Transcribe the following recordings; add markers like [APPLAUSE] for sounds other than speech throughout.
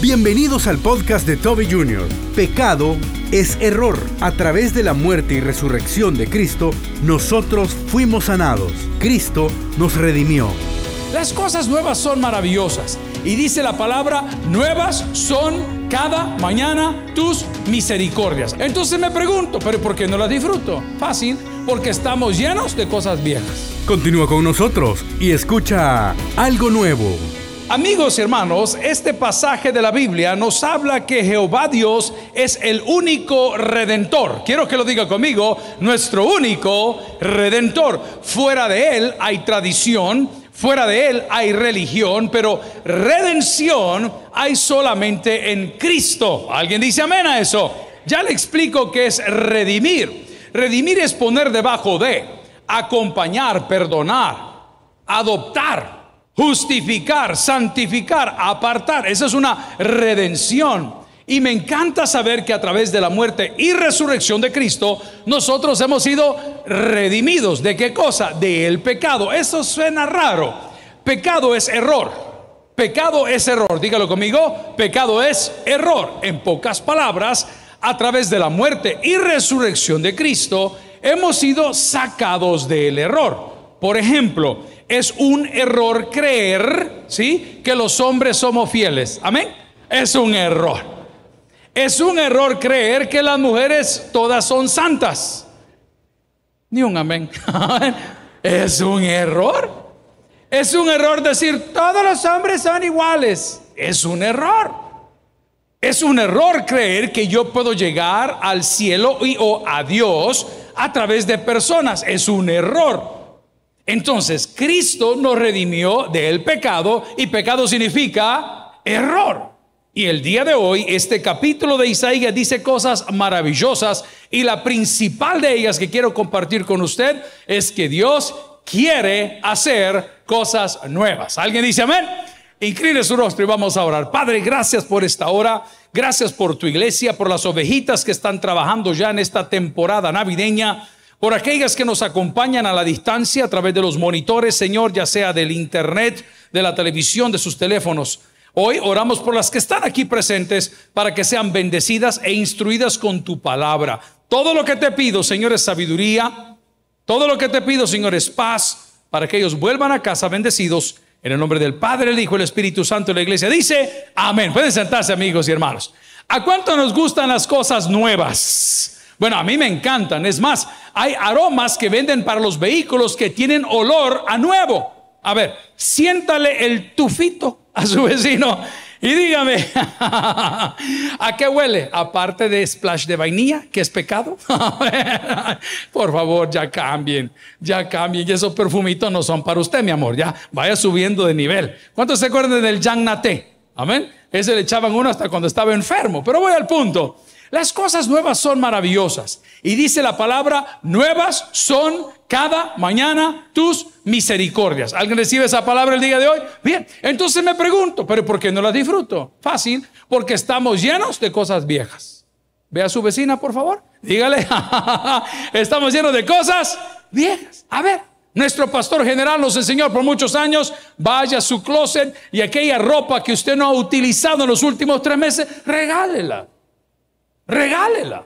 Bienvenidos al podcast de Toby Jr. Pecado es error. A través de la muerte y resurrección de Cristo, nosotros fuimos sanados. Cristo nos redimió. Las cosas nuevas son maravillosas. Y dice la palabra, nuevas son cada mañana tus misericordias. Entonces me pregunto, ¿pero por qué no las disfruto? Fácil, porque estamos llenos de cosas viejas. Continúa con nosotros y escucha algo nuevo. Amigos y hermanos, este pasaje de la Biblia nos habla que Jehová Dios es el único redentor. Quiero que lo diga conmigo, nuestro único redentor. Fuera de él hay tradición, fuera de él hay religión, pero redención hay solamente en Cristo. ¿Alguien dice amén a eso? Ya le explico qué es redimir. Redimir es poner debajo de acompañar, perdonar, adoptar, justificar, santificar, apartar. Esa es una redención. Y me encanta saber que a través de la muerte y resurrección de Cristo, nosotros hemos sido redimidos. ¿De qué cosa? Del pecado. Eso suena raro. Pecado es error. Pecado es error. Dígalo conmigo. Pecado es error. En pocas palabras, a través de la muerte y resurrección de Cristo, hemos sido sacados del error. Por ejemplo, es un error creer, ¿sí? Que los hombres somos fieles. Amén. Es un error. Es un error creer que las mujeres todas son santas. Ni un amén. [LAUGHS] es un error. Es un error decir todos los hombres son iguales. Es un error. Es un error creer que yo puedo llegar al cielo y o a Dios a través de personas. Es un error. Entonces, Cristo nos redimió del pecado y pecado significa error. Y el día de hoy, este capítulo de Isaías dice cosas maravillosas y la principal de ellas que quiero compartir con usted es que Dios quiere hacer cosas nuevas. ¿Alguien dice amén? Incline su rostro y vamos a orar. Padre, gracias por esta hora. Gracias por tu iglesia, por las ovejitas que están trabajando ya en esta temporada navideña, por aquellas que nos acompañan a la distancia a través de los monitores, Señor, ya sea del internet, de la televisión, de sus teléfonos. Hoy oramos por las que están aquí presentes para que sean bendecidas e instruidas con tu palabra. Todo lo que te pido, Señor, es sabiduría. Todo lo que te pido, Señor, es paz para que ellos vuelvan a casa bendecidos en el nombre del Padre, el Hijo, el Espíritu Santo, la iglesia dice, amén. Pueden sentarse amigos y hermanos. ¿A cuánto nos gustan las cosas nuevas? Bueno, a mí me encantan. Es más, hay aromas que venden para los vehículos que tienen olor a nuevo. A ver, siéntale el tufito a su [LAUGHS] vecino y dígame, [LAUGHS] ¿a qué huele? Aparte de splash de vainilla, que es pecado. [LAUGHS] Por favor, ya cambien, ya cambien. Y esos perfumitos no son para usted, mi amor. Ya vaya subiendo de nivel. ¿Cuántos se acuerdan del Jean Naté? Amén. Ese le echaban uno hasta cuando estaba enfermo. Pero voy al punto. Las cosas nuevas son maravillosas. Y dice la palabra, nuevas son cada mañana tus misericordias. ¿Alguien recibe esa palabra el día de hoy? Bien, entonces me pregunto, ¿pero por qué no las disfruto? Fácil, porque estamos llenos de cosas viejas. Ve a su vecina, por favor. Dígale, [LAUGHS] estamos llenos de cosas viejas. A ver, nuestro pastor general nos enseñó por muchos años, vaya a su closet y aquella ropa que usted no ha utilizado en los últimos tres meses, regálela regálela.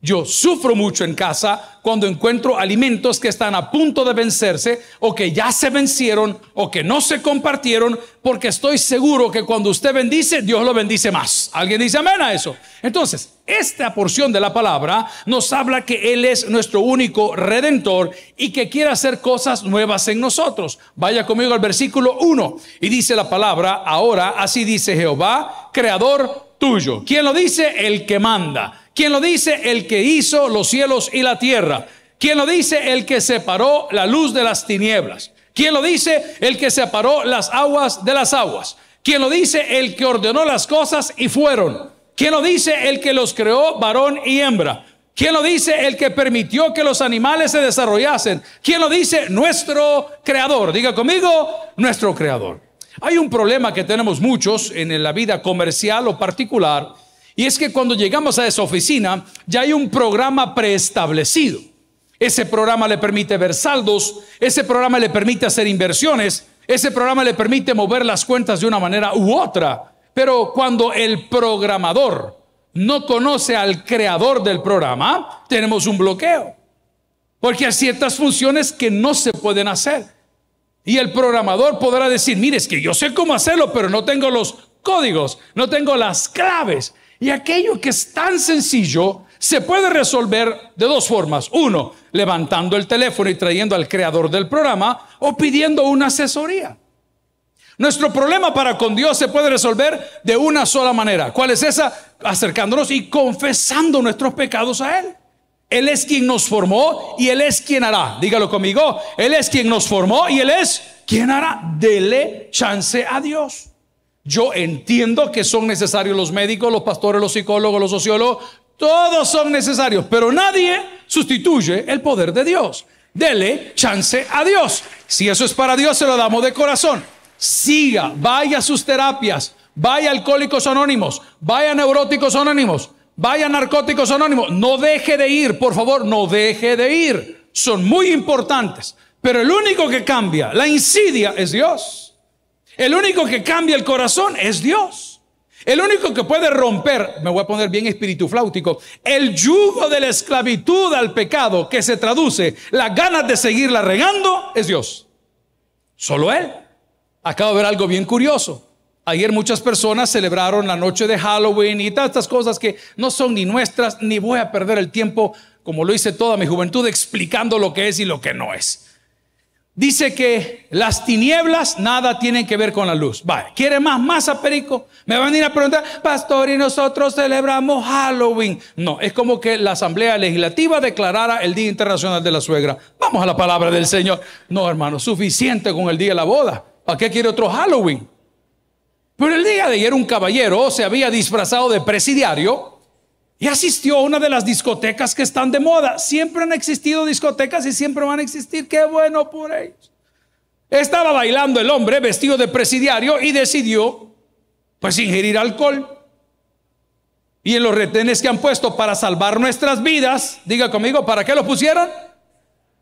Yo sufro mucho en casa cuando encuentro alimentos que están a punto de vencerse o que ya se vencieron o que no se compartieron porque estoy seguro que cuando usted bendice, Dios lo bendice más. ¿Alguien dice amén a eso? Entonces, esta porción de la palabra nos habla que Él es nuestro único redentor y que quiere hacer cosas nuevas en nosotros. Vaya conmigo al versículo 1 y dice la palabra, ahora así dice Jehová, creador tuyo. ¿Quién lo dice? El que manda. ¿Quién lo dice? El que hizo los cielos y la tierra. ¿Quién lo dice? El que separó la luz de las tinieblas. ¿Quién lo dice? El que separó las aguas de las aguas. ¿Quién lo dice? El que ordenó las cosas y fueron. ¿Quién lo dice? El que los creó varón y hembra. ¿Quién lo dice? El que permitió que los animales se desarrollasen. ¿Quién lo dice? Nuestro creador. Diga conmigo, nuestro creador. Hay un problema que tenemos muchos en la vida comercial o particular, y es que cuando llegamos a esa oficina ya hay un programa preestablecido. Ese programa le permite ver saldos, ese programa le permite hacer inversiones, ese programa le permite mover las cuentas de una manera u otra. Pero cuando el programador no conoce al creador del programa, tenemos un bloqueo. Porque hay ciertas funciones que no se pueden hacer. Y el programador podrá decir, mire, es que yo sé cómo hacerlo, pero no tengo los códigos, no tengo las claves. Y aquello que es tan sencillo se puede resolver de dos formas. Uno, levantando el teléfono y trayendo al creador del programa o pidiendo una asesoría. Nuestro problema para con Dios se puede resolver de una sola manera. ¿Cuál es esa? Acercándonos y confesando nuestros pecados a Él. Él es quien nos formó y Él es quien hará. Dígalo conmigo. Él es quien nos formó y Él es quien hará. Dele chance a Dios. Yo entiendo que son necesarios los médicos, los pastores, los psicólogos, los sociólogos. Todos son necesarios, pero nadie sustituye el poder de Dios. Dele chance a Dios. Si eso es para Dios, se lo damos de corazón siga, vaya a sus terapias, vaya alcohólicos anónimos, vaya a neuróticos anónimos, vaya narcóticos anónimos. No deje de ir, por favor, no deje de ir. Son muy importantes. Pero el único que cambia la insidia es Dios. El único que cambia el corazón es Dios. El único que puede romper, me voy a poner bien espíritu flautico, el yugo de la esclavitud al pecado que se traduce, las ganas de seguirla regando, es Dios. Solo Él. Acabo de ver algo bien curioso. Ayer muchas personas celebraron la noche de Halloween y todas estas cosas que no son ni nuestras, ni voy a perder el tiempo, como lo hice toda mi juventud, explicando lo que es y lo que no es. Dice que las tinieblas nada tienen que ver con la luz. Vale, ¿quiere más masa, Perico? Me van a ir a preguntar, pastor, y nosotros celebramos Halloween. No, es como que la Asamblea Legislativa declarara el Día Internacional de la Suegra. Vamos a la palabra del Señor. No, hermano, suficiente con el día de la boda. ¿Para qué quiere otro Halloween? Pero el día de ayer un caballero se había disfrazado de presidiario y asistió a una de las discotecas que están de moda. Siempre han existido discotecas y siempre van a existir. Qué bueno por ellos. Estaba bailando el hombre vestido de presidiario y decidió pues ingerir alcohol. Y en los retenes que han puesto para salvar nuestras vidas, diga conmigo, ¿para qué lo pusieron?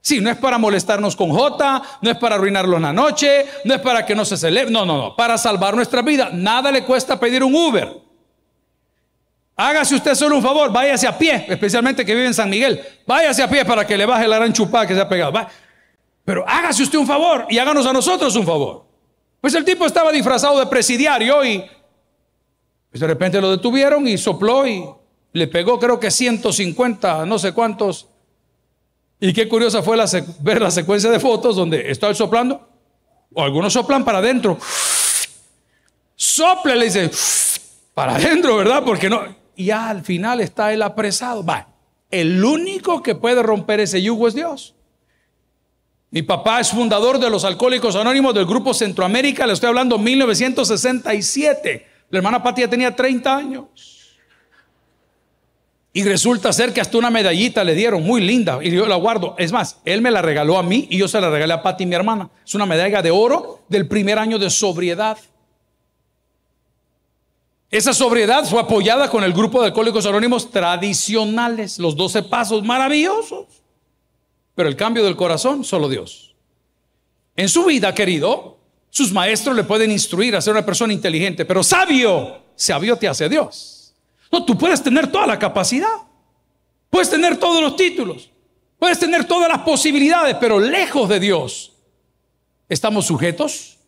Sí, no es para molestarnos con J, no es para arruinarlo en la noche, no es para que no se celebre, no, no, no, para salvar nuestra vida. Nada le cuesta pedir un Uber. Hágase usted solo un favor, váyase a pie, especialmente que vive en San Miguel. Váyase a pie para que le baje la gran chupada que se ha pegado. Pero hágase usted un favor y háganos a nosotros un favor. Pues el tipo estaba disfrazado de presidiario y pues de repente lo detuvieron y sopló y le pegó creo que 150, no sé cuántos y qué curiosa fue ver la secuencia de fotos donde está él soplando, o algunos soplan para adentro. Sople, le dice, para adentro, ¿verdad? Porque no. Y al final está él apresado. Va, el único que puede romper ese yugo es Dios. Mi papá es fundador de los Alcohólicos Anónimos del Grupo Centroamérica, le estoy hablando 1967. La hermana Patia tenía 30 años. Y resulta ser que hasta una medallita le dieron, muy linda, y yo la guardo. Es más, él me la regaló a mí y yo se la regalé a Patti, mi hermana. Es una medalla de oro del primer año de sobriedad. Esa sobriedad fue apoyada con el grupo de alcohólicos anónimos tradicionales, los 12 pasos maravillosos. Pero el cambio del corazón, solo Dios. En su vida, querido, sus maestros le pueden instruir a ser una persona inteligente, pero sabio, sabio te hace Dios. No, tú puedes tener toda la capacidad, puedes tener todos los títulos, puedes tener todas las posibilidades, pero lejos de Dios. Estamos sujetos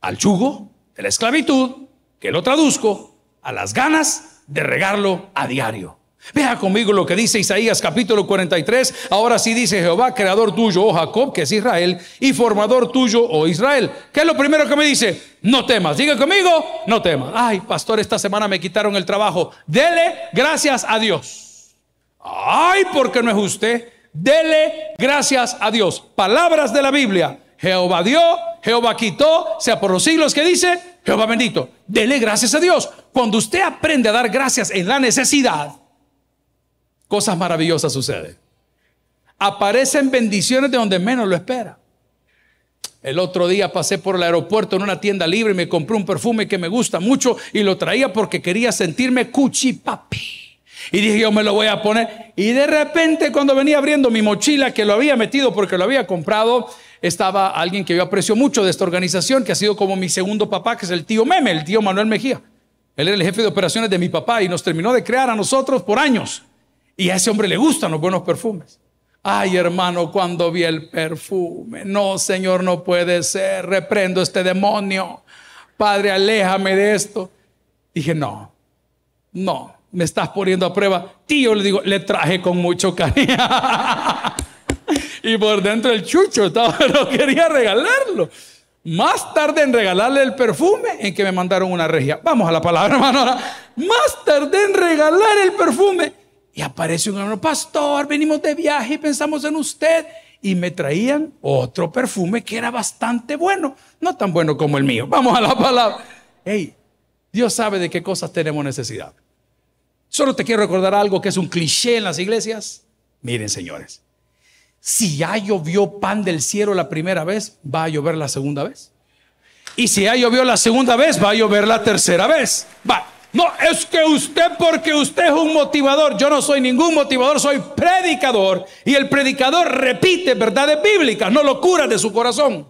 al yugo de la esclavitud, que lo traduzco a las ganas de regarlo a diario. Vea conmigo lo que dice Isaías capítulo 43. Ahora sí dice Jehová, creador tuyo, oh Jacob, que es Israel, y formador tuyo, oh Israel. ¿Qué es lo primero que me dice? No temas. Diga conmigo, no temas. Ay, pastor, esta semana me quitaron el trabajo. Dele gracias a Dios. Ay, porque no es usted. Dele gracias a Dios. Palabras de la Biblia. Jehová dio, Jehová quitó, sea por los siglos que dice, Jehová bendito. Dele gracias a Dios. Cuando usted aprende a dar gracias en la necesidad, cosas maravillosas suceden. Aparecen bendiciones de donde menos lo espera. El otro día pasé por el aeropuerto en una tienda libre y me compré un perfume que me gusta mucho y lo traía porque quería sentirme cuchipapi. Y dije, yo me lo voy a poner. Y de repente, cuando venía abriendo mi mochila, que lo había metido porque lo había comprado, estaba alguien que yo aprecio mucho de esta organización, que ha sido como mi segundo papá, que es el tío Meme, el tío Manuel Mejía. Él era el jefe de operaciones de mi papá y nos terminó de crear a nosotros por años. Y a ese hombre le gustan los buenos perfumes. Ay, hermano, cuando vi el perfume, no, Señor, no puede ser, reprendo este demonio. Padre, aléjame de esto. Dije, no, no, me estás poniendo a prueba. Tío, le digo, le traje con mucho cariño. [LAUGHS] y por dentro el chucho estaba, [LAUGHS] no quería regalarlo. Más tarde en regalarle el perfume en que me mandaron una regia. Vamos a la palabra, hermano. Más tarde en regalar el perfume. Y aparece un hermano, pastor, venimos de viaje y pensamos en usted. Y me traían otro perfume que era bastante bueno. No tan bueno como el mío. Vamos a la palabra. Hey, Dios sabe de qué cosas tenemos necesidad. Solo te quiero recordar algo que es un cliché en las iglesias. Miren, señores. Si ya llovió pan del cielo la primera vez, va a llover la segunda vez. Y si ya llovió la segunda vez, va a llover la tercera vez. Va. No, es que usted, porque usted es un motivador, yo no soy ningún motivador, soy predicador. Y el predicador repite verdades bíblicas, no locuras de su corazón.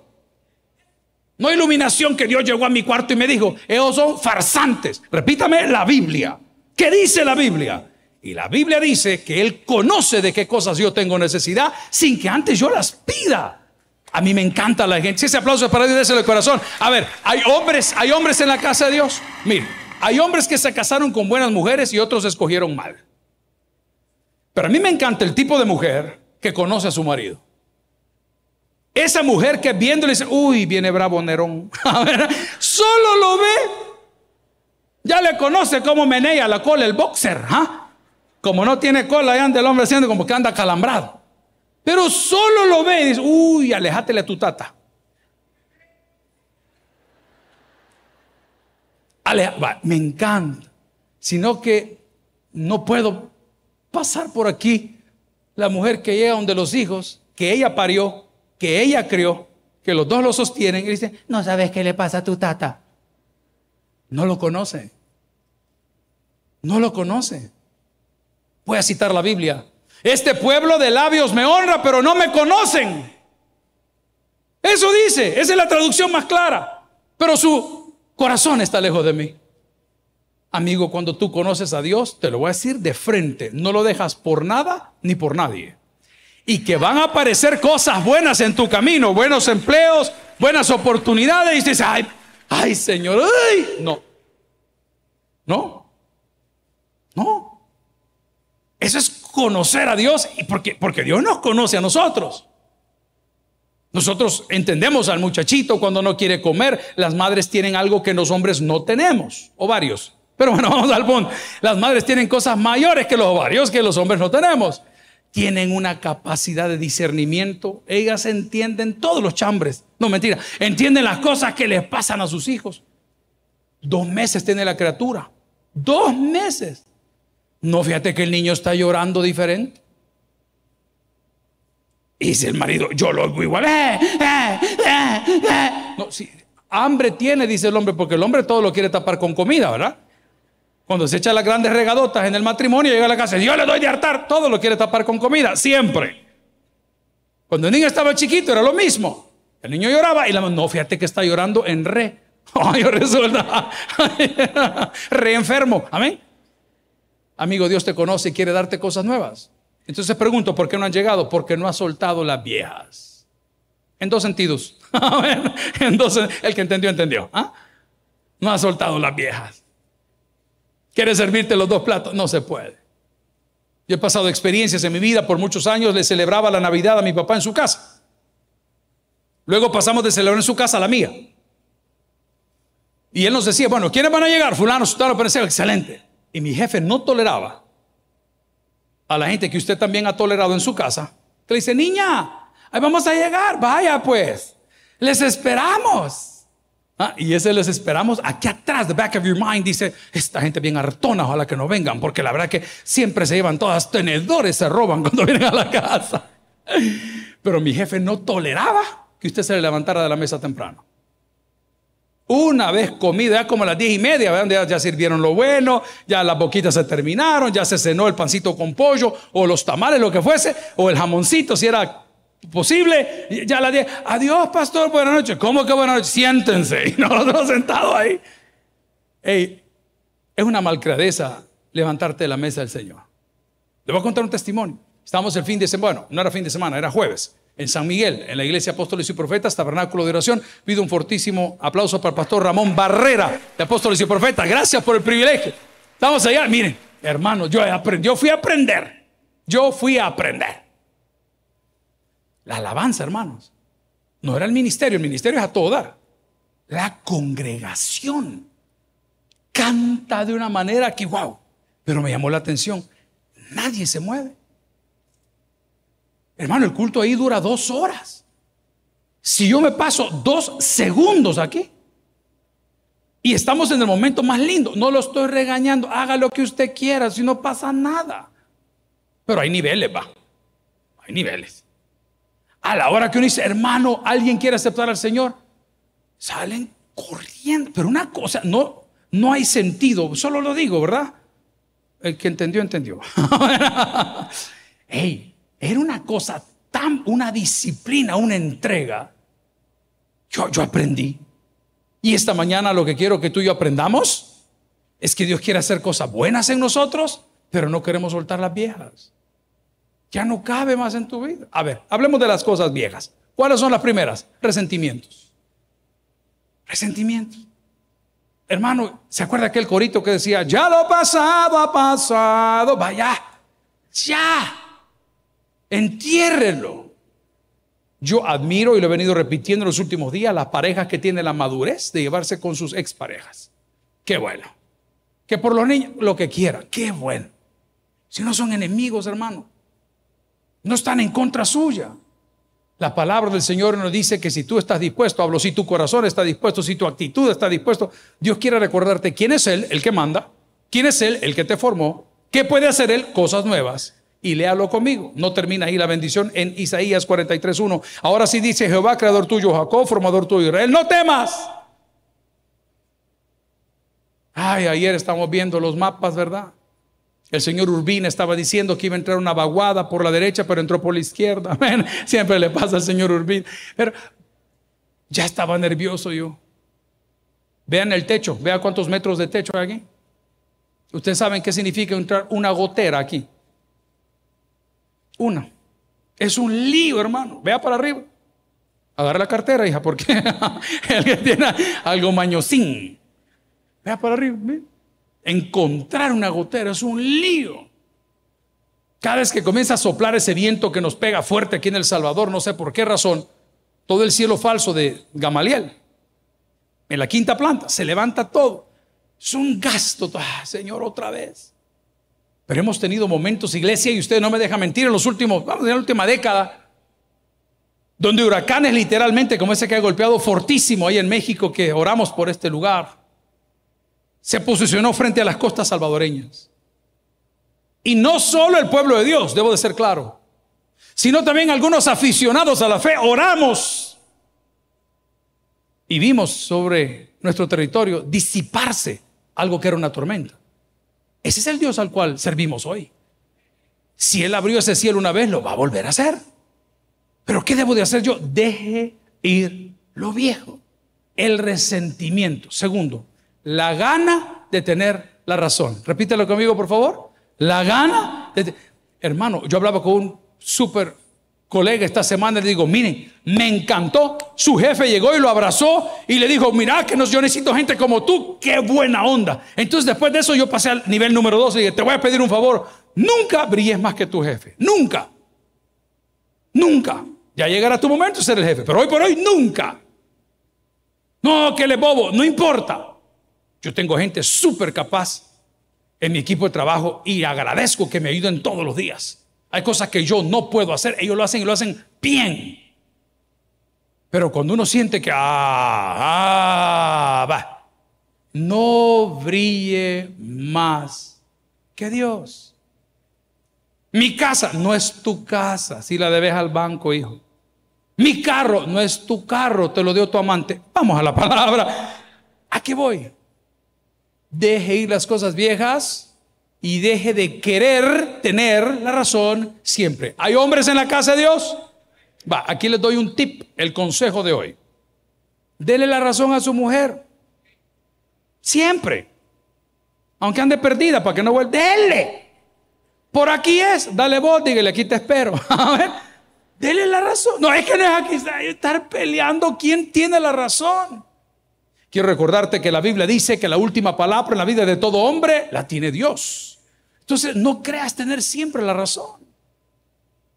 No iluminación que Dios llegó a mi cuarto y me dijo, ellos son farsantes. Repítame la Biblia. ¿Qué dice la Biblia? Y la Biblia dice que Él conoce de qué cosas yo tengo necesidad sin que antes yo las pida. A mí me encanta la gente. Si ese aplauso es para Dios, de corazón. A ver, hay hombres, hay hombres en la casa de Dios. Mire, hay hombres que se casaron con buenas mujeres y otros escogieron mal. Pero a mí me encanta el tipo de mujer que conoce a su marido. Esa mujer que viendo le dice, uy, viene bravo Nerón. [LAUGHS] A ver, solo lo ve. Ya le conoce cómo menea la cola el boxer. ¿ah? Como no tiene cola, ahí anda el hombre haciendo como que anda calambrado. Pero solo lo ve y dice, uy, alejátele a tu tata. Me encanta. Sino que no puedo pasar por aquí la mujer que llega donde los hijos, que ella parió, que ella crió, que los dos lo sostienen y dice, no sabes qué le pasa a tu tata. No lo conoce. No lo conoce. Voy a citar la Biblia. Este pueblo de labios me honra, pero no me conocen. Eso dice, esa es la traducción más clara. Pero su corazón está lejos de mí. Amigo, cuando tú conoces a Dios, te lo voy a decir de frente, no lo dejas por nada ni por nadie. Y que van a aparecer cosas buenas en tu camino, buenos empleos, buenas oportunidades. Y dices, ay, ay, Señor, ay. No, no, no. Eso es conocer a Dios y porque, porque Dios nos conoce a nosotros. Nosotros entendemos al muchachito cuando no quiere comer. Las madres tienen algo que los hombres no tenemos, ovarios. Pero bueno, [LAUGHS] vamos al punto. Las madres tienen cosas mayores que los ovarios que los hombres no tenemos. Tienen una capacidad de discernimiento. Ellas entienden todos los chambres. No, mentira. Entienden las cosas que les pasan a sus hijos. Dos meses tiene la criatura. Dos meses. No, fíjate que el niño está llorando diferente. Y dice el marido, yo lo hago igual. Eh, eh, eh, no, hambre tiene, dice el hombre, porque el hombre todo lo quiere tapar con comida, ¿verdad? Cuando se echa las grandes regadotas en el matrimonio, llega a la casa, yo le doy de hartar, todo lo quiere tapar con comida, siempre. Cuando el niño estaba chiquito era lo mismo. El niño lloraba y la no, fíjate que está llorando en re. [LAUGHS] Resulta [LAUGHS] re enfermo. Amén. Amigo, Dios te conoce y quiere darte cosas nuevas. Entonces pregunto, ¿por qué no han llegado? Porque no ha soltado las viejas. En dos sentidos. [LAUGHS] El que entendió, entendió. ¿ah? No ha soltado las viejas. ¿Quieres servirte los dos platos? No se puede. Yo he pasado experiencias en mi vida, por muchos años le celebraba la Navidad a mi papá en su casa. Luego pasamos de celebrar en su casa a la mía. Y él nos decía, bueno, ¿quiénes van a llegar? Fulano, sultano, parecía excelente. Y mi jefe no toleraba a la gente que usted también ha tolerado en su casa. Le dice, niña, ahí vamos a llegar, vaya pues, les esperamos. Ah, y ese les esperamos aquí atrás, the back of your mind, dice, esta gente bien hartona, ojalá que no vengan, porque la verdad que siempre se llevan todas tenedores, se roban [LAUGHS] cuando vienen a la casa. Pero mi jefe no toleraba que usted se le levantara de la mesa temprano. Una vez comida, ya como a las diez y media, ya, ya, sirvieron lo bueno, ya las boquitas se terminaron, ya se cenó el pancito con pollo, o los tamales, lo que fuese, o el jamoncito, si era posible. Ya las diez, adiós, pastor, buenas noches. ¿Cómo que buenas noches? Siéntense. [LAUGHS] Y nosotros sentados ahí. Es una malcradeza levantarte de la mesa del Señor. Le voy a contar un testimonio. Estábamos el fin de semana, bueno, no era fin de semana, era jueves, en San Miguel, en la iglesia Apóstoles y Profetas, Tabernáculo de Oración. Pido un fortísimo aplauso para el pastor Ramón Barrera, de Apóstoles y Profetas. Gracias por el privilegio. Estamos allá, miren, hermano, yo, aprendí, yo fui a aprender. Yo fui a aprender. La alabanza, hermanos. No era el ministerio, el ministerio es a todo dar. La congregación canta de una manera que, wow, pero me llamó la atención. Nadie se mueve. Hermano, el culto ahí dura dos horas. Si yo me paso dos segundos aquí y estamos en el momento más lindo, no lo estoy regañando, haga lo que usted quiera, si no pasa nada. Pero hay niveles, va. Hay niveles. A la hora que uno dice, hermano, alguien quiere aceptar al Señor, salen corriendo. Pero una cosa, no, no hay sentido, solo lo digo, ¿verdad? El que entendió, entendió. [LAUGHS] Hey, era una cosa tan, una disciplina, una entrega. Yo, yo aprendí. Y esta mañana lo que quiero que tú y yo aprendamos es que Dios quiere hacer cosas buenas en nosotros, pero no queremos soltar las viejas. Ya no cabe más en tu vida. A ver, hablemos de las cosas viejas. ¿Cuáles son las primeras? Resentimientos. Resentimientos. Hermano, ¿se acuerda aquel corito que decía, ya lo pasado ha pasado? Vaya, ya. Entiérrelo. Yo admiro y lo he venido repitiendo en los últimos días las parejas que tienen la madurez de llevarse con sus exparejas. Qué bueno. Que por los niños, lo que quieran. Qué bueno. Si no son enemigos, hermano. No están en contra suya. La palabra del Señor nos dice que si tú estás dispuesto, hablo, si tu corazón está dispuesto, si tu actitud está dispuesto, Dios quiere recordarte quién es Él, el que manda, quién es Él, el que te formó, qué puede hacer Él, cosas nuevas y léalo conmigo. No termina ahí la bendición en Isaías 43.1. Ahora sí dice Jehová, creador tuyo, Jacob, formador tuyo, Israel, no temas. Ay, ayer estamos viendo los mapas, ¿verdad? El señor Urbina estaba diciendo que iba a entrar una vaguada por la derecha, pero entró por la izquierda. [LAUGHS] Siempre le pasa al señor Urbina. Pero ya estaba nervioso yo. Vean el techo, vean cuántos metros de techo hay aquí. Ustedes saben qué significa entrar una gotera aquí. Una. Es un lío, hermano. Vea para arriba. Agarra la cartera, hija, porque [LAUGHS] el tiene algo mañosín. Vea para arriba. Encontrar una gotera es un lío. Cada vez que comienza a soplar ese viento que nos pega fuerte aquí en El Salvador, no sé por qué razón, todo el cielo falso de Gamaliel, en la quinta planta, se levanta todo. Es un gasto, ah, Señor, otra vez. Pero hemos tenido momentos, iglesia, y usted no me deja mentir, en los últimos, vamos, en la última década, donde huracanes literalmente, como ese que ha golpeado fortísimo ahí en México, que oramos por este lugar, se posicionó frente a las costas salvadoreñas. Y no solo el pueblo de Dios, debo de ser claro, sino también algunos aficionados a la fe, oramos y vimos sobre nuestro territorio disiparse algo que era una tormenta. Ese es el Dios al cual servimos hoy. Si Él abrió ese cielo una vez, lo va a volver a hacer. Pero ¿qué debo de hacer yo? Deje ir lo viejo. El resentimiento. Segundo, la gana de tener la razón. Repítelo conmigo, por favor. La gana de... Hermano, yo hablaba con un súper colega esta semana le digo, miren, me encantó. Su jefe llegó y lo abrazó y le dijo, mira que yo necesito gente como tú, qué buena onda. Entonces después de eso yo pasé al nivel número dos y dije, te voy a pedir un favor, nunca brilles más que tu jefe, nunca, nunca. Ya llegará tu momento de ser el jefe, pero hoy por hoy nunca. No, que le bobo, no importa. Yo tengo gente súper capaz en mi equipo de trabajo y agradezco que me ayuden todos los días. Hay cosas que yo no puedo hacer, ellos lo hacen y lo hacen bien. Pero cuando uno siente que, ah, ah, va, no brille más que Dios. Mi casa no es tu casa si la debes al banco, hijo. Mi carro no es tu carro, te lo dio tu amante. Vamos a la palabra. ¿A qué voy? Deje ir las cosas viejas y deje de querer tener la razón siempre. ¿Hay hombres en la casa de Dios? Va, aquí les doy un tip, el consejo de hoy. Dele la razón a su mujer. Siempre. Aunque ande perdida, para que no vuelva. Dele. Por aquí es. Dale vos, dígale, aquí te espero. [LAUGHS] A ver, dele la razón. No, es que no es aquí estar peleando quién tiene la razón. Quiero recordarte que la Biblia dice que la última palabra en la vida de todo hombre la tiene Dios. Entonces, no creas tener siempre la razón.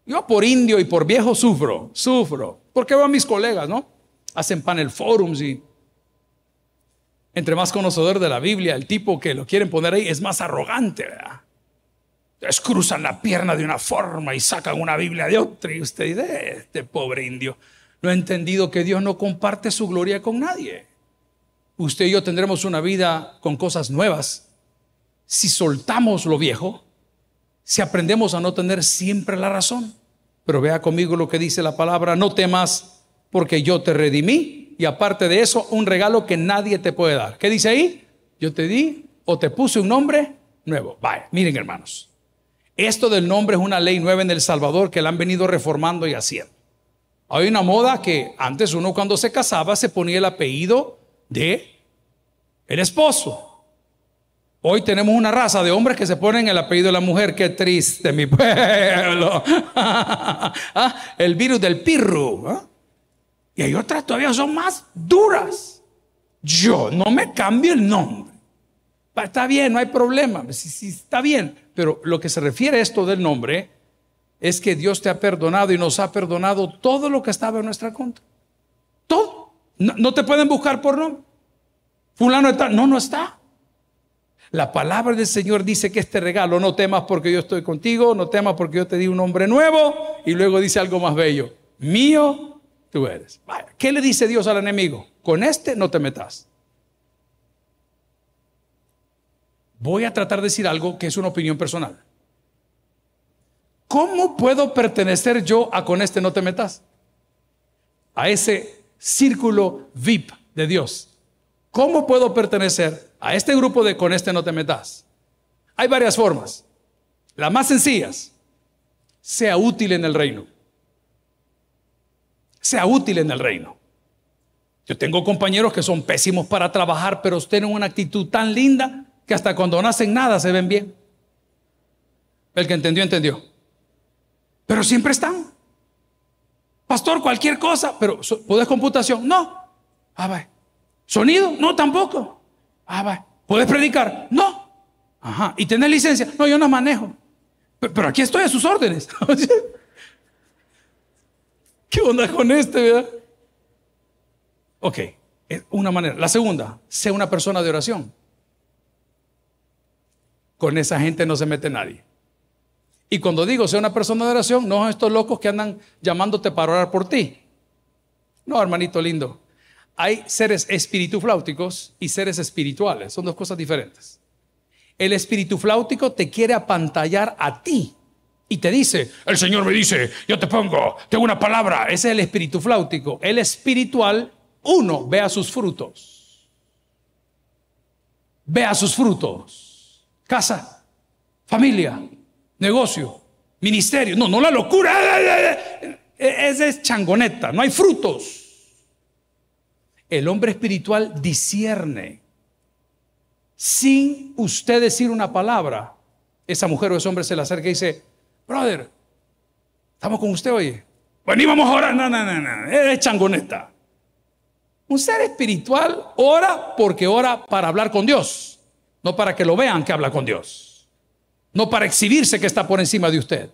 Yo por indio y por viejo sufro, sufro. Porque veo a mis colegas, ¿no? Hacen panel forums y entre más conocedor de la Biblia, el tipo que lo quieren poner ahí es más arrogante, ¿verdad? Entonces cruzan la pierna de una forma y sacan una Biblia de otra y usted dice, este pobre indio, no ha entendido que Dios no comparte su gloria con nadie. Usted y yo tendremos una vida con cosas nuevas si soltamos lo viejo, si aprendemos a no tener siempre la razón. Pero vea conmigo lo que dice la palabra, no temas porque yo te redimí y aparte de eso, un regalo que nadie te puede dar. ¿Qué dice ahí? Yo te di o te puse un nombre nuevo. Vaya, miren hermanos. Esto del nombre es una ley nueva en El Salvador que la han venido reformando y haciendo. Hay una moda que antes uno cuando se casaba se ponía el apellido de el esposo. Hoy tenemos una raza de hombres que se ponen el apellido de la mujer. Qué triste, mi [LAUGHS] pueblo. [LAUGHS] Ah, el virus del pirru. ¿ah? Y hay otras todavía son más duras. Yo no me cambio el nombre. Está bien, no hay problema. Sí, sí, está bien. Pero lo que se refiere a esto del nombre es que Dios te ha perdonado y nos ha perdonado todo lo que estaba en nuestra contra. Todo. No, no te pueden buscar por nombre. Fulano está. No, no está. La palabra del Señor dice que este regalo, no temas porque yo estoy contigo, no temas porque yo te di un nombre nuevo, y luego dice algo más bello, mío tú eres. ¿Qué le dice Dios al enemigo? Con este no te metas. Voy a tratar de decir algo que es una opinión personal. ¿Cómo puedo pertenecer yo a con este no te metas? A ese círculo VIP de Dios. ¿Cómo puedo pertenecer a este grupo de con este no te metas? Hay varias formas. Las más sencillas, sea útil en el reino. Sea útil en el reino. Yo tengo compañeros que son pésimos para trabajar, pero tienen una actitud tan linda que hasta cuando no hacen nada se ven bien. El que entendió, entendió. Pero siempre están. Pastor, cualquier cosa, pero ¿puedes computación? No. Ah. ¿Sonido? No, tampoco. Ah, va. ¿Puedes predicar? No. Ajá. ¿Y tenés licencia? No, yo no manejo. Pero, aquí estoy a sus órdenes. [LAUGHS] ¿Qué onda con este, verdad? Ok, una manera. La segunda, sea una persona de oración. Con esa gente no se mete nadie. Y cuando digo sea una persona de oración, no son estos locos que andan llamándote para orar por ti. No, hermanito lindo hay seres espiritufláuticos y seres espirituales. Son dos cosas diferentes. El espíritu flautico te quiere apantallar a ti y te dice, el Señor me dice, yo te pongo, tengo una palabra. Ese es el espíritu flautico. El espiritual, uno, vea sus frutos. Vea sus frutos. Casa, familia, negocio, ministerio. No, no la locura. [LAUGHS] Esa es changoneta, no hay frutos. El hombre espiritual discierne. Sin usted decir una palabra, esa mujer o ese hombre se le acerca y dice, brother, estamos con usted hoy. Bueno, íbamos a orar. No, no, no, no. Es changoneta. Un ser espiritual ora porque ora para hablar con Dios, no para que lo vean que habla con Dios, no para exhibirse que está por encima de usted.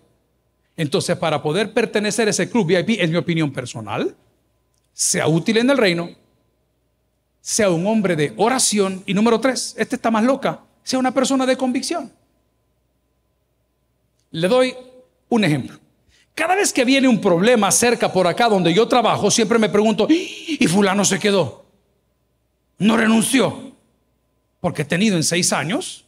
Entonces, para poder pertenecer a ese club VIP, en mi opinión personal, sea útil en el reino, sea un hombre de oración. Y número tres, este está más loca, sea una persona de convicción. Le doy un ejemplo. Cada vez que viene un problema cerca por acá donde yo trabajo, siempre me pregunto, ¿y fulano se quedó? No renunció. Porque he tenido en seis años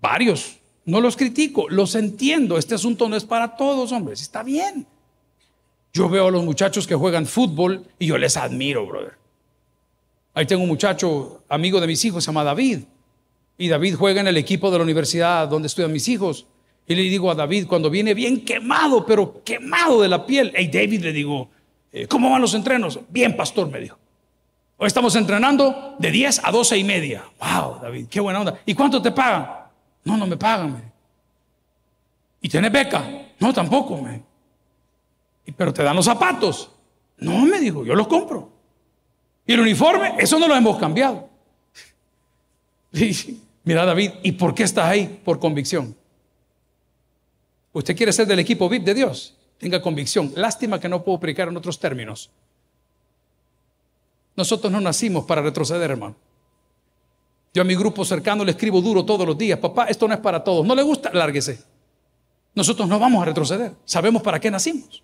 varios. No los critico, los entiendo. Este asunto no es para todos, hombres. Está bien. Yo veo a los muchachos que juegan fútbol y yo les admiro, brother. Ahí tengo un muchacho, amigo de mis hijos, se llama David. Y David juega en el equipo de la universidad donde estudian mis hijos. Y le digo a David, cuando viene bien quemado, pero quemado de la piel, hey David, le digo, eh, ¿cómo van los entrenos? Bien, pastor, me dijo. Hoy estamos entrenando de 10 a 12 y media. Wow, David, qué buena onda. ¿Y cuánto te pagan? No, no me pagan. ¿Y tienes beca? No, tampoco. Me. Pero te dan los zapatos. No, me dijo, yo los compro. Y el uniforme, eso no lo hemos cambiado. [LAUGHS] mira David, ¿y por qué estás ahí? Por convicción. Usted quiere ser del equipo VIP de Dios. Tenga convicción. Lástima que no puedo predicar en otros términos. Nosotros no nacimos para retroceder, hermano. Yo a mi grupo cercano le escribo duro todos los días. Papá, esto no es para todos. No le gusta, lárguese. Nosotros no vamos a retroceder. Sabemos para qué nacimos.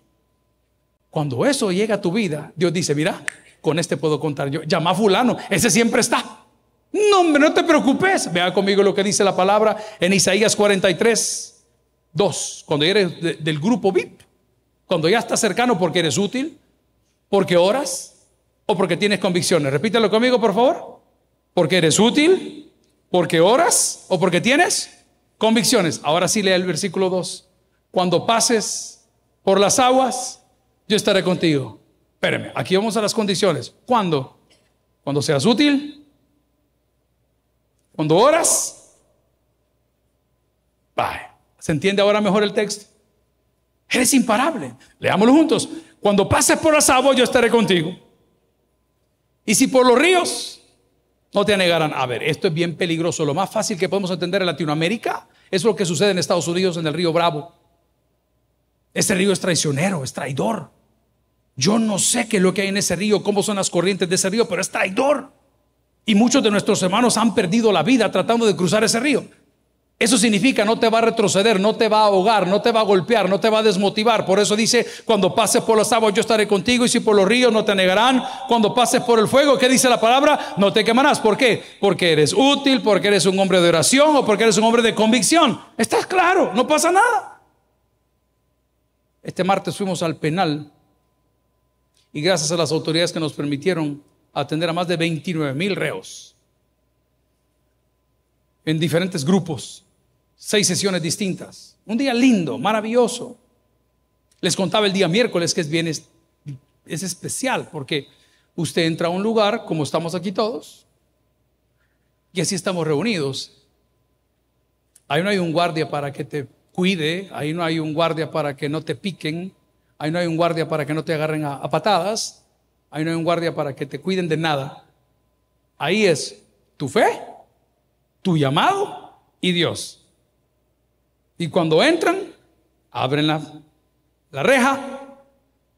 Cuando eso llega a tu vida, Dios dice, mira, con este puedo contar yo. Llama a fulano, ese siempre está. No, no te preocupes. Vea conmigo lo que dice la palabra en Isaías 43, 2. Cuando eres del grupo VIP, cuando ya estás cercano porque eres útil, porque oras o porque tienes convicciones. Repítelo conmigo, por favor. Porque eres útil, porque oras o porque tienes convicciones. Ahora sí lea el versículo 2. Cuando pases por las aguas, yo estaré contigo. Espérame, aquí vamos a las condiciones. ¿Cuándo? Cuando seas útil, cuando oras. ¿Se entiende ahora mejor el texto? Eres imparable. Leámoslo juntos. Cuando pases por aguas, yo estaré contigo. Y si por los ríos, no te anegarán. A ver, esto es bien peligroso. Lo más fácil que podemos entender en Latinoamérica es lo que sucede en Estados Unidos, en el río Bravo. Este río es traicionero, es traidor. Yo no sé qué es lo que hay en ese río, cómo son las corrientes de ese río, pero es traidor. Y muchos de nuestros hermanos han perdido la vida tratando de cruzar ese río. Eso significa no te va a retroceder, no te va a ahogar, no te va a golpear, no te va a desmotivar. Por eso dice, cuando pases por las aguas yo estaré contigo y si por los ríos no te negarán. Cuando pases por el fuego, ¿qué dice la palabra? No te quemarás. ¿Por qué? Porque eres útil, porque eres un hombre de oración o porque eres un hombre de convicción. Estás claro, no pasa nada. Este martes fuimos al penal y gracias a las autoridades que nos permitieron atender a más de 29 mil reos en diferentes grupos, seis sesiones distintas. Un día lindo, maravilloso. Les contaba el día miércoles que es bien, es, especial porque usted entra a un lugar como estamos aquí todos y así estamos reunidos. Ahí no hay un guardia para que te cuide, ahí no hay un guardia para que no te piquen, Ahí no hay un guardia para que no te agarren a, patadas. Ahí no hay un guardia para que te cuiden de nada. Ahí es tu fe, tu llamado y Dios. Y cuando entran, abren la, la reja,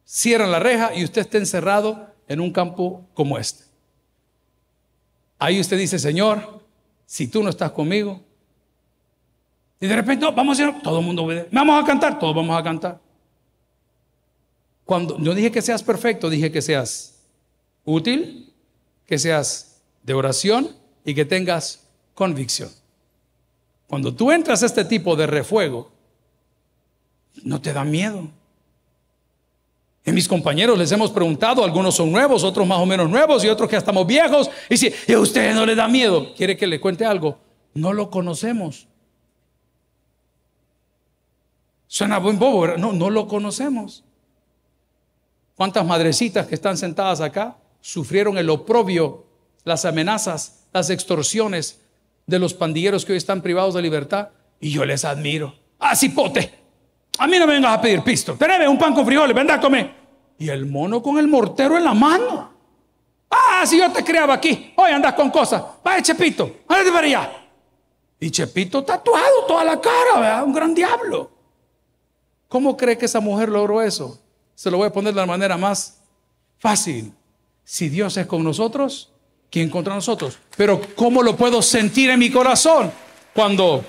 cierran la reja y usted está encerrado en un campo como este. Ahí usted dice, Señor, si tú no estás conmigo, y de repente, vamos a ir, todo el mundo obedece. Vamos a cantar, todos vamos a cantar. Cuando no dije que seas perfecto, dije que seas útil, que seas de oración y que tengas convicción. Cuando tú entras a este tipo de refuego, no te da miedo. En mis compañeros les hemos preguntado, algunos son nuevos, otros más o menos nuevos y otros que estamos viejos. Y si a usted no le da miedo, quiere que le cuente algo, no lo conocemos. Suena buen bobo, no, no lo conocemos. ¿Cuántas madrecitas que están sentadas acá sufrieron el oprobio, las amenazas, las extorsiones de los pandilleros que hoy están privados de libertad? Y yo les admiro. ¡Ah, cipote! A mí no me vengas a pedir pisto. Teneme un pan con frijoles, ven a comer. Y el mono con el mortero en la mano. Ah, si yo te creaba aquí. Hoy andas con cosas. Vaya, Chepito, ándate para allá. Y Chepito tatuado toda la cara, ¿verdad? Un gran diablo. ¿Cómo cree que esa mujer logró eso? Se lo voy a poner de la manera más fácil. Si Dios es con nosotros, ¿quién contra nosotros? Pero ¿cómo lo puedo sentir en mi corazón? Cuando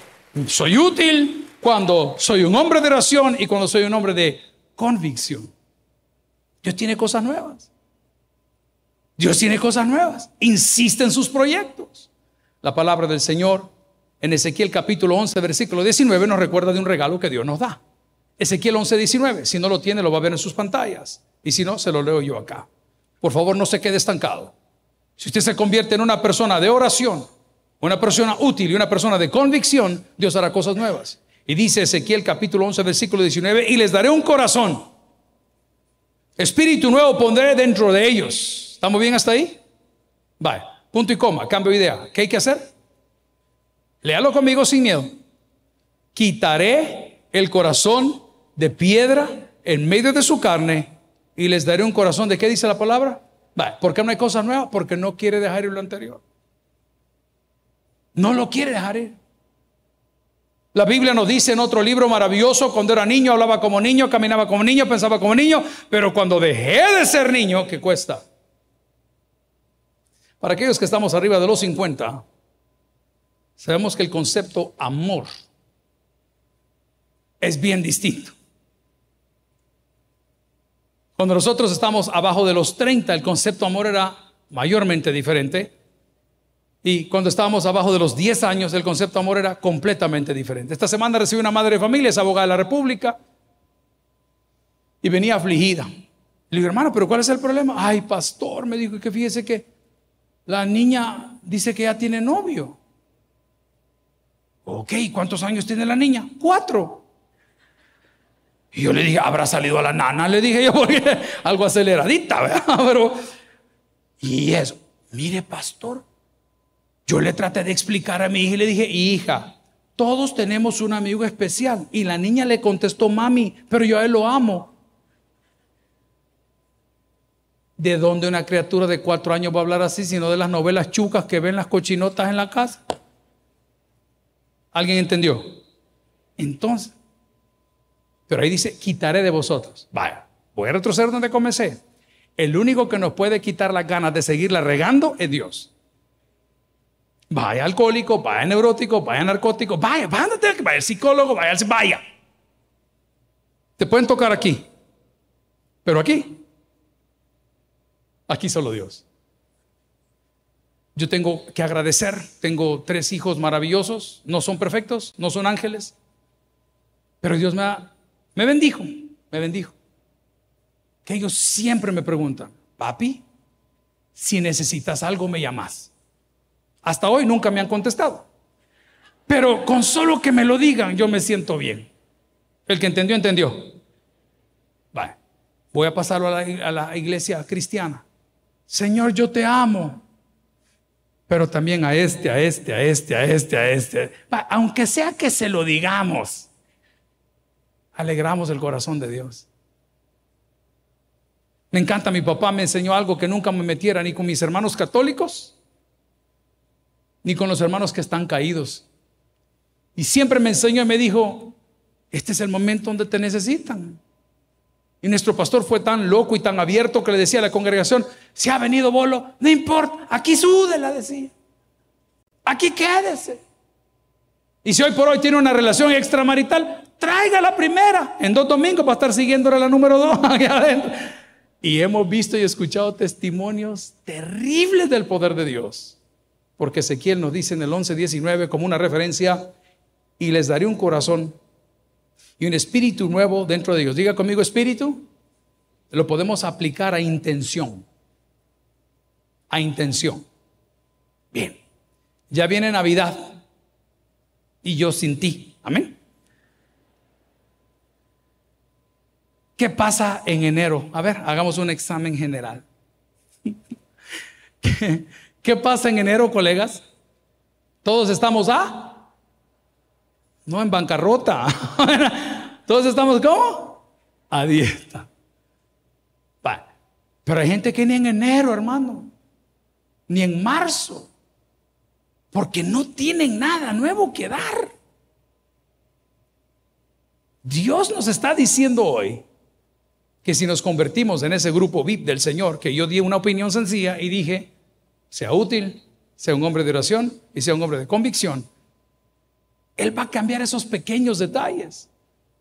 soy útil, cuando soy un hombre de oración y cuando soy un hombre de convicción. Dios tiene cosas nuevas. Dios tiene cosas nuevas. Insiste en sus proyectos. La palabra del Señor en Ezequiel capítulo 11, versículo 19 nos recuerda de un regalo que Dios nos da. Ezequiel 11:19. Si no lo tiene, lo va a ver en sus pantallas. Y si no, se lo leo yo acá. Por favor, no se quede estancado. Si usted se convierte en una persona de oración, una persona útil y una persona de convicción, Dios hará cosas nuevas. Y dice Ezequiel capítulo 11, versículo 19, y les daré un corazón. Espíritu nuevo pondré dentro de ellos. ¿Estamos bien hasta ahí? Vale, punto y coma, cambio de idea. ¿Qué hay que hacer? Léalo conmigo sin miedo. Quitaré el corazón de piedra en medio de su carne y les daré un corazón de qué dice la palabra. ¿Por qué no hay cosas nuevas? Porque no quiere dejar ir lo anterior. No lo quiere dejar ir. La Biblia nos dice en otro libro maravilloso, cuando era niño hablaba como niño, caminaba como niño, pensaba como niño, pero cuando dejé de ser niño, ¿qué cuesta? Para aquellos que estamos arriba de los 50, sabemos que el concepto amor es bien distinto. Cuando nosotros estamos abajo de los 30, el concepto amor era mayormente diferente. Y cuando estábamos abajo de los 10 años, el concepto amor era completamente diferente. Esta semana recibí una madre de familia, es abogada de la República, y venía afligida. Le digo, hermano, pero ¿cuál es el problema? Ay, pastor, me dijo que fíjese que la niña dice que ya tiene novio. Ok, ¿cuántos años tiene la niña? Cuatro. Y yo le dije, habrá salido a la nana, le dije yo, [LAUGHS] porque algo aceleradita, ¿verdad? [LAUGHS] Pero, y eso, mire, pastor, yo le traté de explicar a mi hija y le dije, hija, todos tenemos un amigo especial. Y la niña le contestó, mami, pero yo a él lo amo. ¿De dónde una criatura de cuatro años va a hablar así, sino de las novelas chucas que ven las cochinotas en la casa? ¿Alguien entendió? Entonces, pero ahí dice, quitaré de vosotros. Vaya, voy a retroceder donde comencé. El único que nos puede quitar las ganas de seguirla regando es Dios. Vaya alcohólico, vaya neurótico, vaya narcótico, vaya, vaya, vaya psicólogo, vaya, vaya. Te pueden tocar aquí, pero aquí, aquí solo Dios. Yo tengo que agradecer, tengo tres hijos maravillosos, no son perfectos, no son ángeles, pero Dios me, me bendijo, me bendijo. Que ellos siempre me preguntan, papi, si necesitas algo me llamas. Hasta hoy nunca me han contestado. Pero con solo que me lo digan, yo me siento bien. El que entendió, entendió. Vale. Voy a pasarlo a la, iglesia cristiana. Señor, yo te amo. Pero también a este, a este, a este, a este, a este. aunque sea que se lo digamos, alegramos el corazón de Dios. Me encanta, mi papá me enseñó algo que nunca me metiera ni con mis hermanos católicos ni con los hermanos que están caídos. Y siempre me enseñó y me dijo, este es el momento donde te necesitan. Y nuestro pastor fue tan loco y tan abierto que le decía a la congregación, si ha venido bolo, no importa, aquí súdela, decía. Aquí quédese. Y si hoy por hoy tiene una relación extramarital, traiga la primera. En dos domingos va a estar siguiéndole la número dos. [LAUGHS] Y hemos visto y escuchado testimonios terribles del poder de Dios. Porque Ezequiel nos dice en el 11:19 como una referencia, y les daré un corazón y un espíritu nuevo dentro de ellos. Diga conmigo espíritu. Lo podemos aplicar a intención. A intención. Bien. Ya viene Navidad y yo sin ti. Amén. ¿Qué pasa en enero? A ver, hagamos un examen general. [LAUGHS] ¿Qué pasa en enero, colegas? Todos estamos a, no en bancarrota. [LAUGHS] Todos estamos ¿cómo? A dieta. Pero hay gente que ni en enero, hermano, ni en marzo, porque no tienen nada nuevo que dar. Dios nos está diciendo hoy que si nos convertimos en ese grupo VIP del Señor, que yo di una opinión sencilla y dije, sea útil, sea un hombre de oración y sea un hombre de convicción, Él va a cambiar esos pequeños detalles.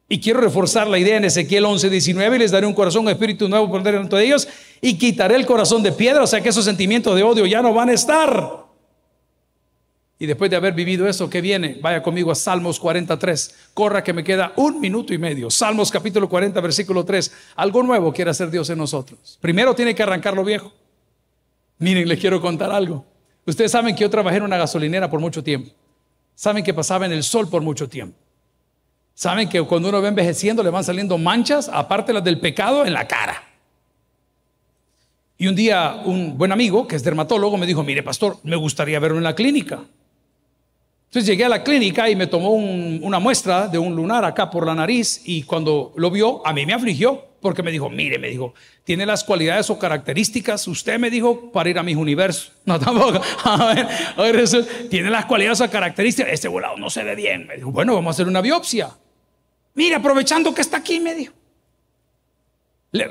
Y quiero reforzar la idea en Ezequiel 11, 19, y les daré un corazón, un espíritu nuevo por dentro de ellos, y quitaré el corazón de piedra, o sea que esos sentimientos de odio ya no van a estar. Y después de haber vivido eso, ¿qué viene? Vaya conmigo a Salmos 43. Corra que me queda un minuto y medio. Salmos capítulo 40, versículo 3. Algo nuevo quiere hacer Dios en nosotros. Primero tiene que arrancar lo viejo. Miren, les quiero contar algo. Ustedes saben que yo trabajé en una gasolinera por mucho tiempo. Saben que pasaba en el sol por mucho tiempo. Saben que cuando uno va envejeciendo le van saliendo manchas, aparte las del pecado, en la cara. Y un día un buen amigo, que es dermatólogo, me dijo, mire pastor, me gustaría verlo en la clínica. Entonces llegué a la clínica y me tomó una muestra de un lunar acá por la nariz y cuando lo vio, a mí me afligió porque me dijo, mire, me dijo, tiene las cualidades o características, usted me dijo, para ir a mis universos. [LAUGHS] No, tampoco. A ver, a ver eso, tiene las cualidades o características, este volado no se ve bien. Me dijo, bueno, vamos a hacer una biopsia. Mire, aprovechando que está aquí, me dijo.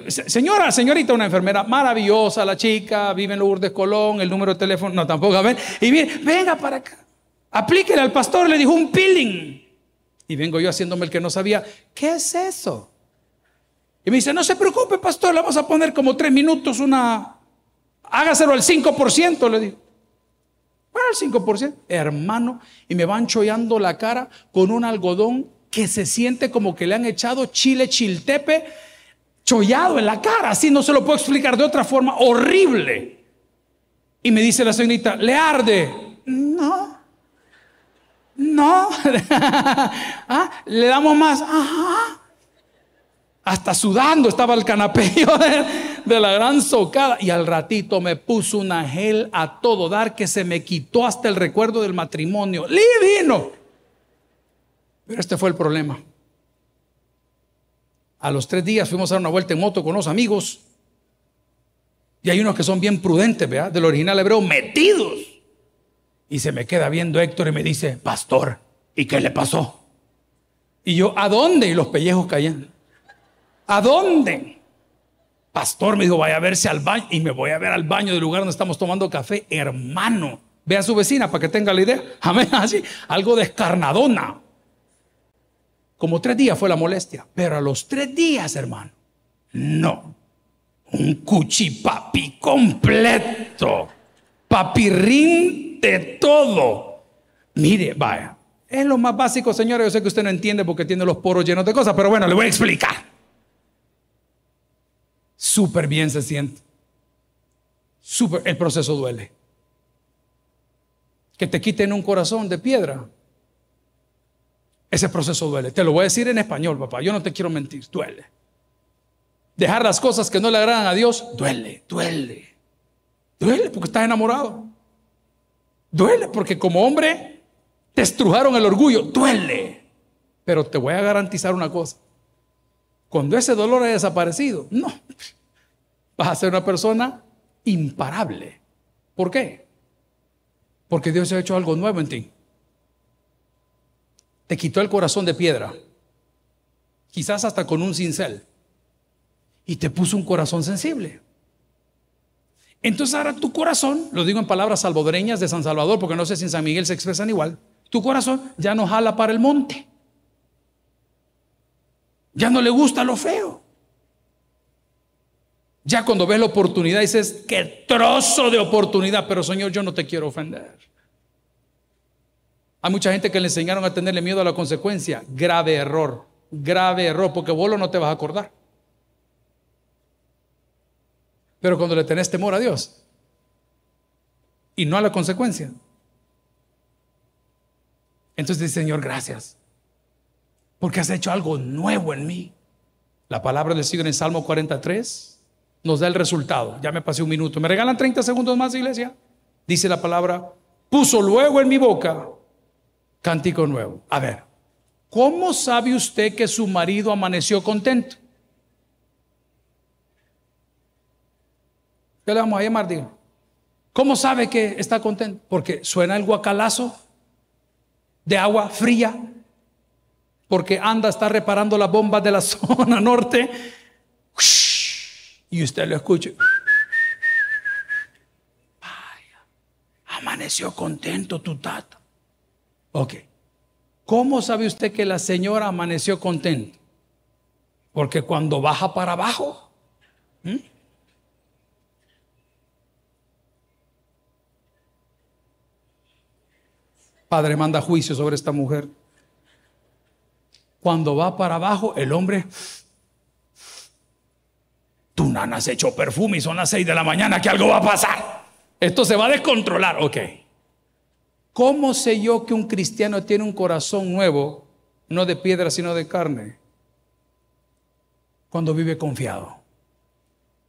señora, señorita, una enfermera maravillosa, la chica, vive en Lourdes Colón, el número de teléfono, no, tampoco, a ver. Y mire, venga para acá, aplíquele al pastor, le dijo un peeling. Y vengo yo haciéndome el que no sabía, ¿qué es eso? Y me dice, no se preocupe, pastor, le vamos a poner como tres minutos una... Hágaselo al 5%, le digo. Bueno, al 5%. Hermano, y me van chollando la cara con un algodón que se siente como que le han echado chile chiltepe chollado en la cara. Así no se lo puedo explicar de otra forma. Horrible. Y me dice la señorita, ¿le arde? No. No. [LAUGHS] ¿Ah? ¿Le damos más? Hasta sudando estaba el canapé [LAUGHS] de, la gran socada. Y al ratito me puso una gel a todo dar que se me quitó hasta el recuerdo del matrimonio. Divino. Pero este fue el problema. A los tres días fuimos a dar una vuelta en moto con los amigos. Y hay unos que son bien prudentes, ¿verdad? Del original hebreo, metidos. Y se me queda viendo Héctor y me dice, pastor, ¿y qué le pasó? Y yo, ¿a dónde? Y los pellejos caían. ¿A dónde? Pastor me dijo, vaya a verse al baño. Y me voy a ver al baño del lugar donde estamos tomando café. Hermano, ve a su vecina para que tenga la idea. [LAUGHS] Amén, así, algo descarnadona. Como tres días fue la molestia. Pero a los tres días, hermano, no. Un cuchipapi completo. Papirrín de todo. Mire, vaya. Es lo más básico, señores. Yo sé que usted no entiende porque tiene los poros llenos de cosas, pero bueno, le voy a explicar súper bien se siente. Súper, el proceso duele. Que te quiten un corazón de piedra. Ese proceso duele. Te lo voy a decir en español, papá. Yo no te quiero mentir. Duele. Dejar las cosas que no le agradan a Dios, duele, duele. Duele porque estás enamorado. Duele porque como hombre te estrujaron el orgullo. Duele. Pero te voy a garantizar una cosa. Cuando ese dolor haya desaparecido, no, vas a ser una persona imparable. ¿Por qué? Porque Dios ha hecho algo nuevo en ti. Te quitó el corazón de piedra, quizás hasta con un cincel, y te puso un corazón sensible. Entonces ahora tu corazón, lo digo en palabras salvadoreñas de San Salvador, porque no sé si en San Miguel se expresan igual, tu corazón ya no jala para el monte. Ya no le gusta lo feo. Ya cuando ves la oportunidad dices, qué trozo de oportunidad, pero Señor, yo no te quiero ofender. Hay mucha gente que le enseñaron a tenerle miedo a la consecuencia. Grave error, grave error, porque vos no te vas a acordar. Pero cuando le tenés temor a Dios y no a la consecuencia, entonces dice, Señor, gracias porque has hecho algo nuevo en mí. La palabra del sigue en Salmo 43 nos da el resultado. Ya me pasé un minuto. ¿Me regalan 30 segundos más, iglesia? Dice la palabra, puso luego en mi boca cántico nuevo. A ver, ¿cómo sabe usted que su marido amaneció contento? ¿Qué le vamos a llamar? Digo? ¿Cómo sabe que está contento? Porque suena el guacalazo de agua fría porque anda, está reparando las bombas de la [LAUGHS] zona norte. Y usted lo escucha. Vaya, amaneció contento tu tata. Ok. ¿Cómo sabe usted que la señora amaneció contenta? Porque cuando baja para abajo, Padre manda juicio sobre esta mujer. Cuando va para abajo, el hombre, tu nana se echó perfume y son las seis de la mañana que algo va a pasar. Esto se va a descontrolar, ok. ¿Cómo sé yo que un cristiano tiene un corazón nuevo, no de piedra, sino de carne? Cuando vive confiado.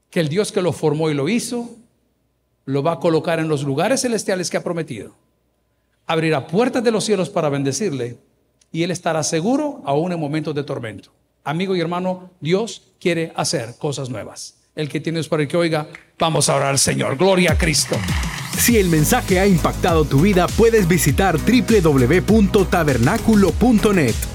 que el Dios que lo formó y lo hizo, lo va a colocar en los lugares celestiales que ha prometido. Abrirá puertas de los cielos para bendecirle y él estará seguro aún en momentos de tormento. Amigo y hermano, Dios quiere hacer cosas nuevas. El que tienes para el que oiga, vamos a orar al Señor. Gloria a Cristo. Si el mensaje ha impactado tu vida, puedes visitar www.tabernaculo.net